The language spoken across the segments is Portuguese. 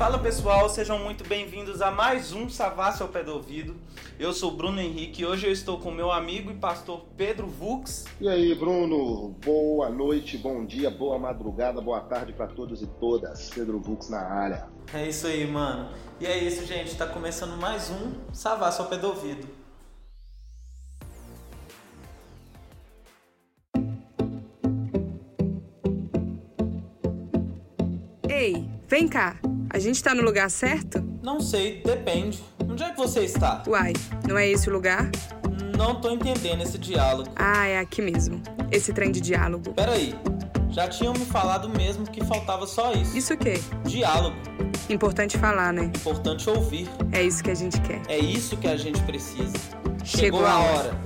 Fala pessoal, sejam muito bem-vindos a mais um Savassi ao Pé do Ouvido. Eu sou Bruno Henrique e hoje eu estou com meu amigo e pastor Pedro Vux. E aí, Bruno? Boa noite, bom dia, boa madrugada, boa tarde para todos e todas. Pedro Vux na área. É isso aí, mano. E é isso, gente. Tá começando mais um Savassi ao Pé do Ouvido. Ei, vem cá. A gente tá no lugar certo? Não sei, depende. Onde é que você está? Uai, não é esse o lugar? Não tô entendendo esse diálogo. Ah, é aqui mesmo. Esse trem de diálogo. Peraí, já tinham me falado mesmo que faltava só isso. Isso o quê? Diálogo. Importante falar, né? Importante ouvir. É isso que a gente quer. É isso que a gente precisa. Chegou a a hora. hora.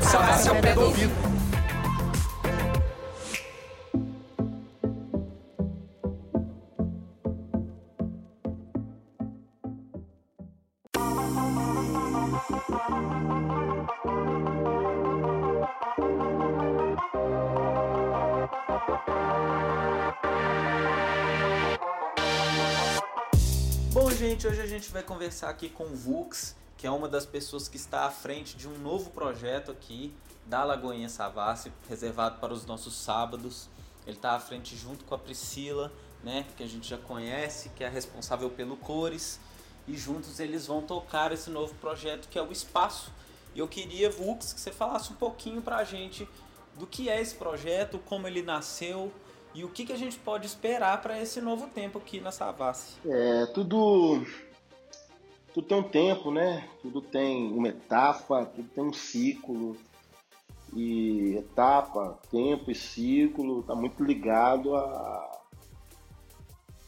Savassi ao pé do ouvido. Gente, hoje a gente vai conversar aqui com o Vux, que é uma das pessoas que está à frente de um novo projeto aqui da Lagoinha Savassi, reservado para os nossos sábados. Ele está à frente junto com a Priscila, né, que a gente já conhece, que é responsável pelo Cores, e juntos eles vão tocar esse novo projeto que é o Espaço. E eu queria, Vux, que você falasse um pouquinho para a gente do que é esse projeto, como ele nasceu e o que, que a gente pode esperar para esse novo tempo aqui na Savassi. É, tudo, tudo tem um tempo, né? Tudo tem uma etapa, tudo tem um ciclo. E etapa, tempo e ciclo está muito ligado a,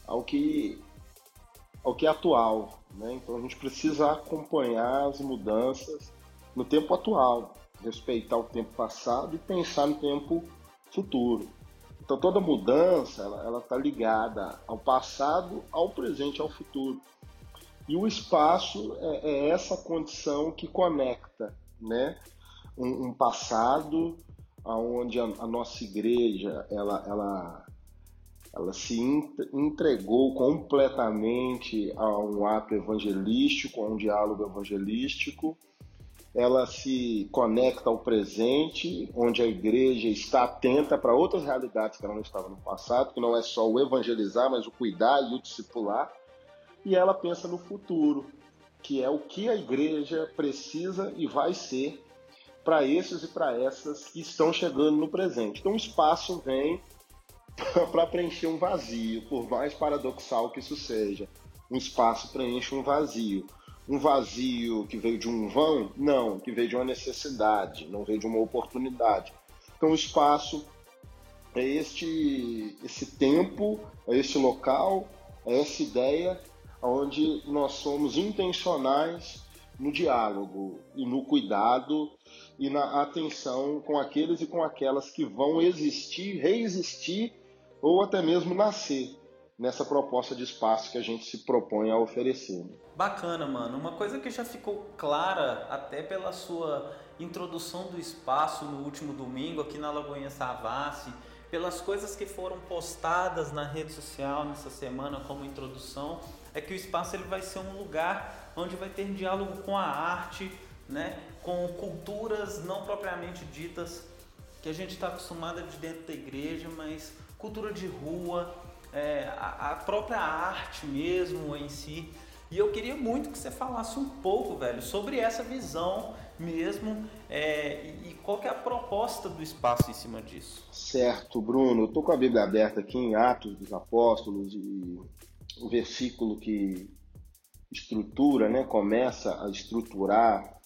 ao, que, ao que é atual. Né? Então a gente precisa acompanhar as mudanças no tempo atual, respeitar o tempo passado e pensar no tempo futuro. Então toda mudança ela está ligada ao passado, ao presente, ao futuro. E o espaço é, é essa condição que conecta, né? Um, um passado onde a, a, nossa igreja ela, ela, ela se entregou completamente a um ato evangelístico, a um diálogo evangelístico ela se conecta ao presente, onde a igreja está atenta para outras realidades que ela não estava no passado, que não é só o evangelizar, mas o cuidar e o discipular, e ela pensa no futuro, que é o que a igreja precisa e vai ser para esses e para essas que estão chegando no presente. Então o espaço vem para preencher um vazio, por mais paradoxal que isso seja. Um espaço preenche um vazio um vazio que veio de um vão? Não, que veio de uma necessidade, não veio de uma oportunidade. Então o espaço é este, esse tempo, é este local, é essa ideia onde nós somos intencionais no diálogo e no cuidado e na atenção com aqueles e com aquelas que vão existir, reexistir ou até mesmo nascer nessa proposta de espaço que a gente se propõe a oferecer. Bacana, mano. Uma coisa que já ficou clara até pela sua introdução do espaço no último domingo aqui na Lagoinha Savassi, pelas coisas que foram postadas na rede social nessa semana como introdução, é que o espaço ele vai ser um lugar onde vai ter diálogo com a arte, né, com culturas não propriamente ditas que a gente está acostumada de dentro da igreja, mas cultura de rua, é, a, própria arte mesmo em si. E eu queria muito que você falasse um pouco, velho, sobre essa visão mesmo é, e, e qual que é a proposta do espaço em cima disso. Certo, Bruno. Eu tô com a Bíblia aberta aqui em Atos dos Apóstolos e o versículo que estrutura, né, começa a estruturar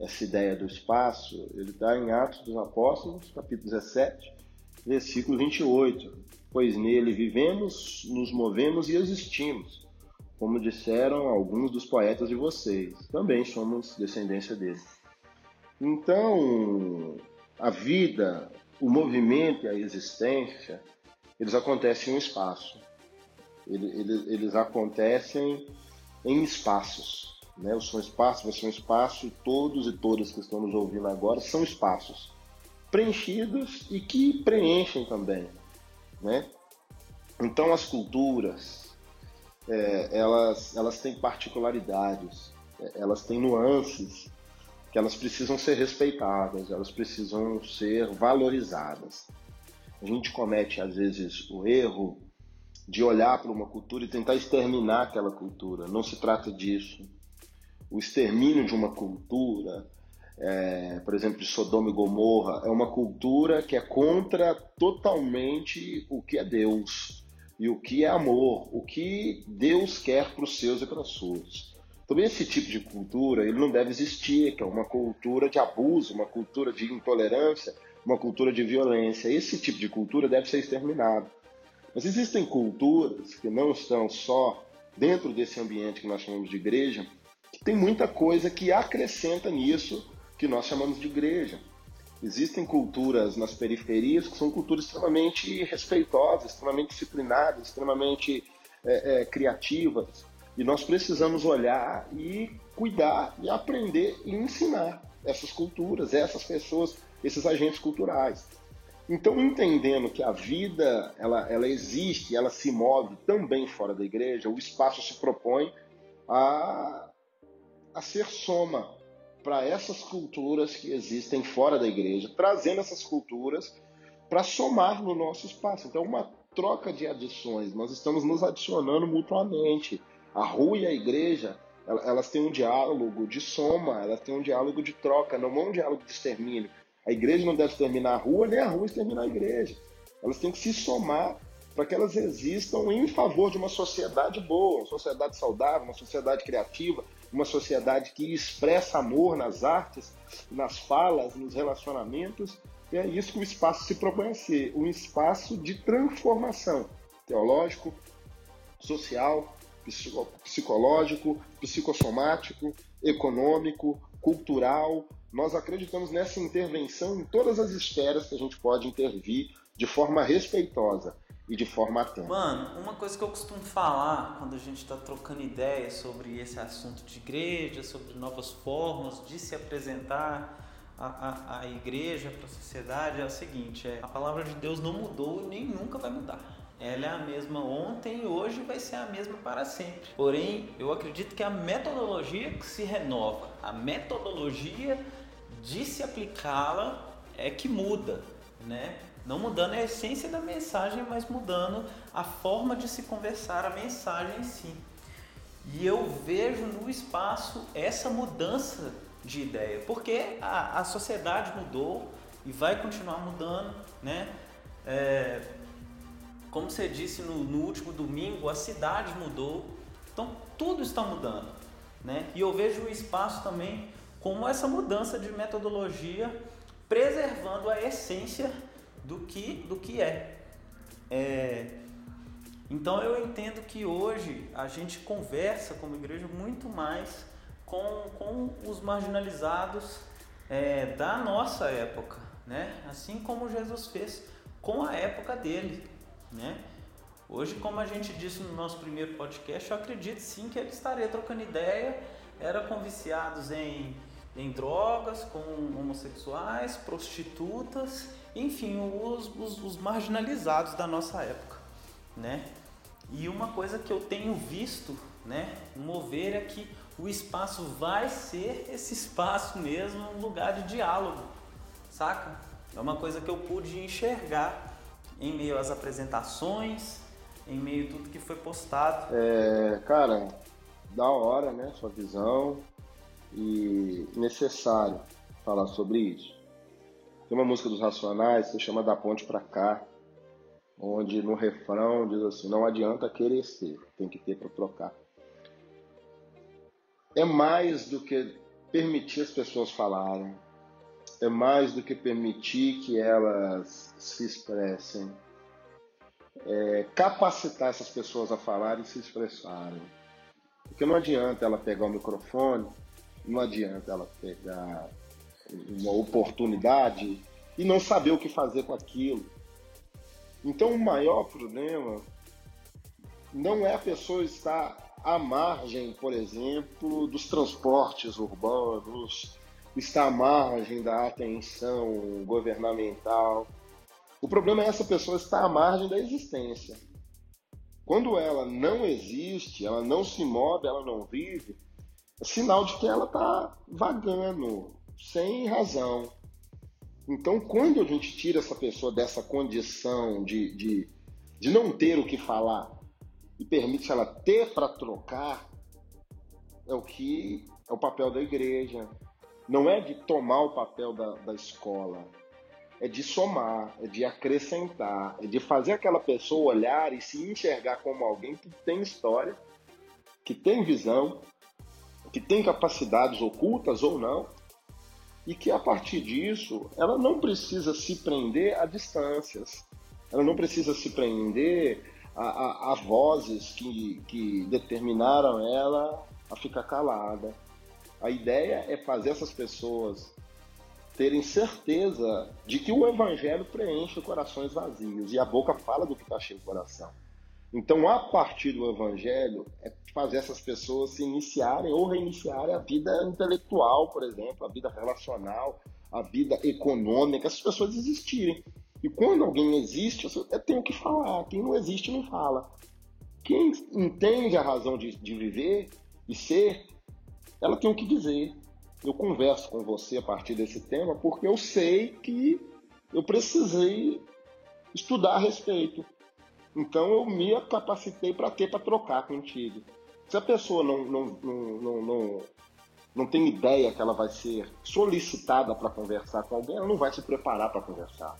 essa ideia do espaço, ele está em Atos dos Apóstolos, capítulo 17, versículo 28. Pois nele vivemos, nos movemos e existimos, como disseram alguns dos poetas de vocês. Também somos descendência dele. Então, a vida, o movimento e a existência, eles acontecem em um espaço. Eles, eles acontecem em espaços. Né? Eu sou um espaço, você é um espaço, todos e todas que estão nos ouvindo agora são espaços preenchidos e que preenchem também. Né? Então as culturas, é, elas, elas têm particularidades, é, elas têm nuances que elas precisam ser respeitadas, elas precisam ser valorizadas. A gente comete às vezes o erro de olhar para uma cultura e tentar exterminar aquela cultura. Não se trata disso. O extermínio de uma cultura, é, por exemplo, de Sodoma e Gomorra, é uma cultura que é contra totalmente o que é Deus e o que é amor, o que Deus quer para os seus e para as suas. Também esse tipo de cultura ele não deve existir, que é uma cultura de abuso, uma cultura de intolerância, uma cultura de violência. Esse tipo de cultura deve ser exterminado. Mas existem culturas que não estão só dentro desse ambiente que nós chamamos de igreja, que tem muita coisa que acrescenta nisso que nós chamamos de igreja. Existem culturas nas periferias que são culturas extremamente respeitosas, extremamente disciplinadas, extremamente é, é, criativas. E nós precisamos olhar e cuidar e aprender e ensinar essas culturas, essas pessoas, esses agentes culturais. Então, entendendo que a vida ela, ela existe, ela se move também fora da igreja, o espaço se propõe a, a ser soma para essas culturas que existem fora da igreja, trazendo essas culturas para somar no nosso espaço. Então, uma troca de adições, nós estamos nos adicionando mutuamente. A rua e a igreja, elas têm um diálogo de soma, elas têm um diálogo de troca, não é um diálogo de extermínio. A igreja não deve exterminar a rua, nem a rua exterminar a igreja. Elas têm que se somar para que elas existam em favor de uma sociedade boa, uma sociedade saudável, uma sociedade criativa, uma sociedade que expressa amor nas artes, nas falas, nos relacionamentos. E é isso que o espaço se propõe a ser, um espaço de transformação teológico, social, psicológico, psicossomático, econômico, cultural, nós acreditamos nessa intervenção em todas as esferas que a gente pode intervir de forma respeitosa e de forma atenta. Mano, uma coisa que eu costumo falar quando a gente está trocando ideias sobre esse assunto de igreja, sobre novas formas de se apresentar a, a, a igreja para a sociedade é o seguinte: é, a palavra de Deus não mudou e nem nunca vai mudar. Ela é a mesma ontem e hoje vai ser a mesma para sempre. Porém, eu acredito que a metodologia que se renova, a metodologia de se aplicá-la é que muda, né? Não mudando a essência da mensagem, mas mudando a forma de se conversar a mensagem em si. E eu vejo no espaço essa mudança de ideia, porque a, a sociedade mudou e vai continuar mudando, né? É, como você disse no, no último domingo, a cidade mudou, então tudo está mudando, né? E eu vejo o espaço também como essa mudança de metodologia, preservando a essência do que, do que é. é. Então eu entendo que hoje a gente conversa como igreja muito mais com, com os marginalizados é, da nossa época, né? assim como Jesus fez com a época dele. Né? Hoje, como a gente disse no nosso primeiro podcast, eu acredito sim que ele estaria trocando ideia, era com viciados em em drogas, com homossexuais, prostitutas, enfim, os, os, os, marginalizados da nossa época, né? E uma coisa que eu tenho visto, né, mover é que o espaço vai ser esse espaço mesmo, um lugar de diálogo, saca? É uma coisa que eu pude enxergar em meio às apresentações, em meio a tudo que foi postado. É, cara, da hora, né, sua visão, e necessário falar sobre isso. Tem uma música dos Racionais que se chama Da Ponte para Cá, onde no refrão diz assim: Não adianta querer ser, tem que ter para trocar. É mais do que permitir as pessoas falarem, é mais do que permitir que elas se expressem, é capacitar essas pessoas a falarem e se expressarem. Porque não adianta ela pegar o microfone não adianta ela pegar uma oportunidade e não saber o que fazer com aquilo. Então, o maior problema não é a pessoa estar à margem, por exemplo, dos transportes urbanos, estar à margem da atenção governamental. O problema é essa pessoa estar à margem da existência. Quando ela não existe, ela não se move, ela não vive, sinal de que ela está vagando, sem razão. Então, quando a gente tira essa pessoa dessa condição de, de, de não ter o que falar e permite ela ter para trocar, é o que é o papel da igreja. Não é de tomar o papel da, da escola, é de somar, é de acrescentar, é de fazer aquela pessoa olhar e se enxergar como alguém que tem história, que tem visão, que tem capacidades ocultas ou não, e que a partir disso ela não precisa se prender a distâncias, ela não precisa se prender a, a, a vozes que, que determinaram ela a ficar calada. A ideia é fazer essas pessoas terem certeza de que o evangelho preenche corações vazios e a boca fala do que está cheio do coração. Então, a partir do evangelho, é fazer essas pessoas se iniciarem ou reiniciarem a vida intelectual, por exemplo, a vida relacional, a vida econômica, essas pessoas existirem. E quando alguém existe, eu tenho que falar. Quem não existe, não fala. Quem entende a razão de, de viver e ser, ela tem o que dizer eu converso com você a partir desse tema porque eu sei que eu precisei estudar a respeito. Então eu me capacitei para ter para trocar contigo. Se a pessoa não, não, não, não, não, tem ideia que ela vai ser solicitada para conversar com alguém, ela não vai se preparar para conversar.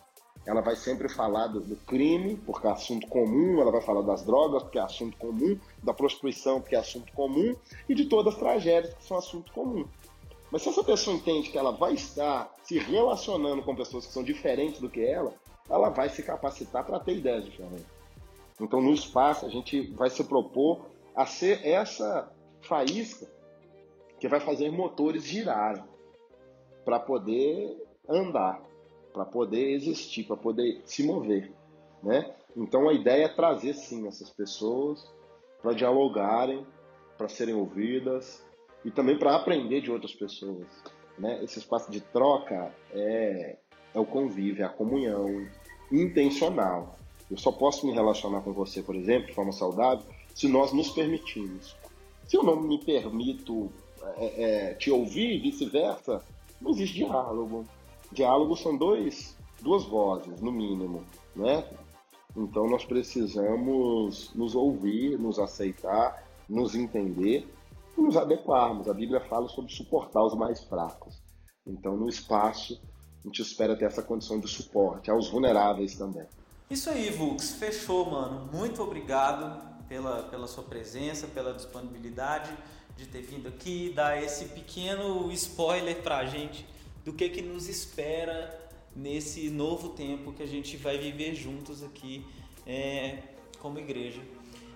Ela vai sempre falar do, do, crime, porque é assunto comum, ela vai falar das drogas, porque é assunto comum, da prostituição, porque é assunto comum, e de todas as tragédias, que são assunto comum. Mas se essa pessoa entende que ela vai estar se relacionando com pessoas que são diferentes do que ela, ela vai se capacitar para ter ideias diferentes. Então, no espaço, a gente vai se propor a ser essa faísca que vai fazer motores girarem para poder andar, para poder existir, para poder se mover, né? Então, a ideia é trazer sim essas pessoas para dialogarem, para serem ouvidas, e também para aprender de outras pessoas. Né? Esse espaço de troca é, é o convívio, é a comunhão intencional. Eu só posso me relacionar com você, por exemplo, de forma saudável, se nós nos permitirmos. Se eu não me permito é, é, te ouvir, vice-versa, não existe diálogo. Diálogo são dois, duas vozes, no mínimo, né? Então nós precisamos nos ouvir, nos aceitar, nos entender e nos adequarmos. A Bíblia fala sobre suportar os mais fracos. Então, no espaço, a gente espera ter essa condição de suporte aos vulneráveis também. Isso aí, Vux. Fechou, mano. Muito obrigado pela, pela sua presença, pela disponibilidade de ter vindo aqui, dar esse pequeno spoiler pra gente do que, que nos espera nesse novo tempo que a gente vai viver juntos aqui é, como igreja.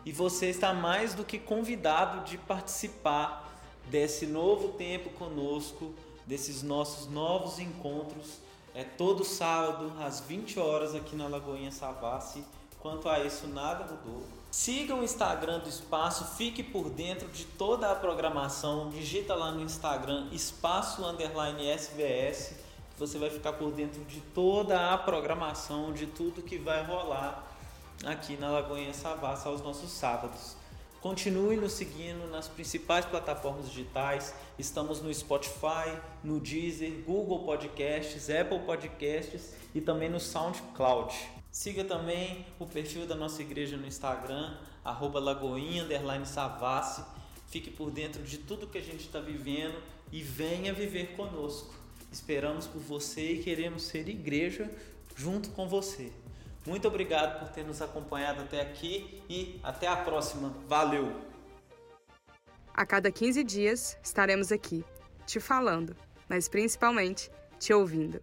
E você está mais do que convidado de participar desse novo tempo conosco, desses nossos novos encontros. É todo sábado às 20 horas aqui na Lagoinha Savassi. Quanto a isso, nada mudou. Siga o Instagram do Espaço, fique por dentro de toda a programação. Digita lá no Instagram Espaço Underline SVS, que você vai ficar por dentro de toda a programação, de tudo que vai rolar aqui na Lagoinha Savassi aos nossos sábados. Continue nos seguindo nas principais plataformas digitais. Estamos no Spotify, no Deezer, Google Podcasts, Apple Podcasts e também no SoundCloud. Siga também o perfil da nossa igreja no Instagram, arroba Lagoinha Savassi. Fique por dentro de tudo que a gente está vivendo e venha viver conosco. Esperamos por você e queremos ser igreja junto com você. Muito obrigado por ter nos acompanhado até aqui e até a próxima. Valeu! A cada 15 dias estaremos aqui, te falando, mas principalmente te ouvindo.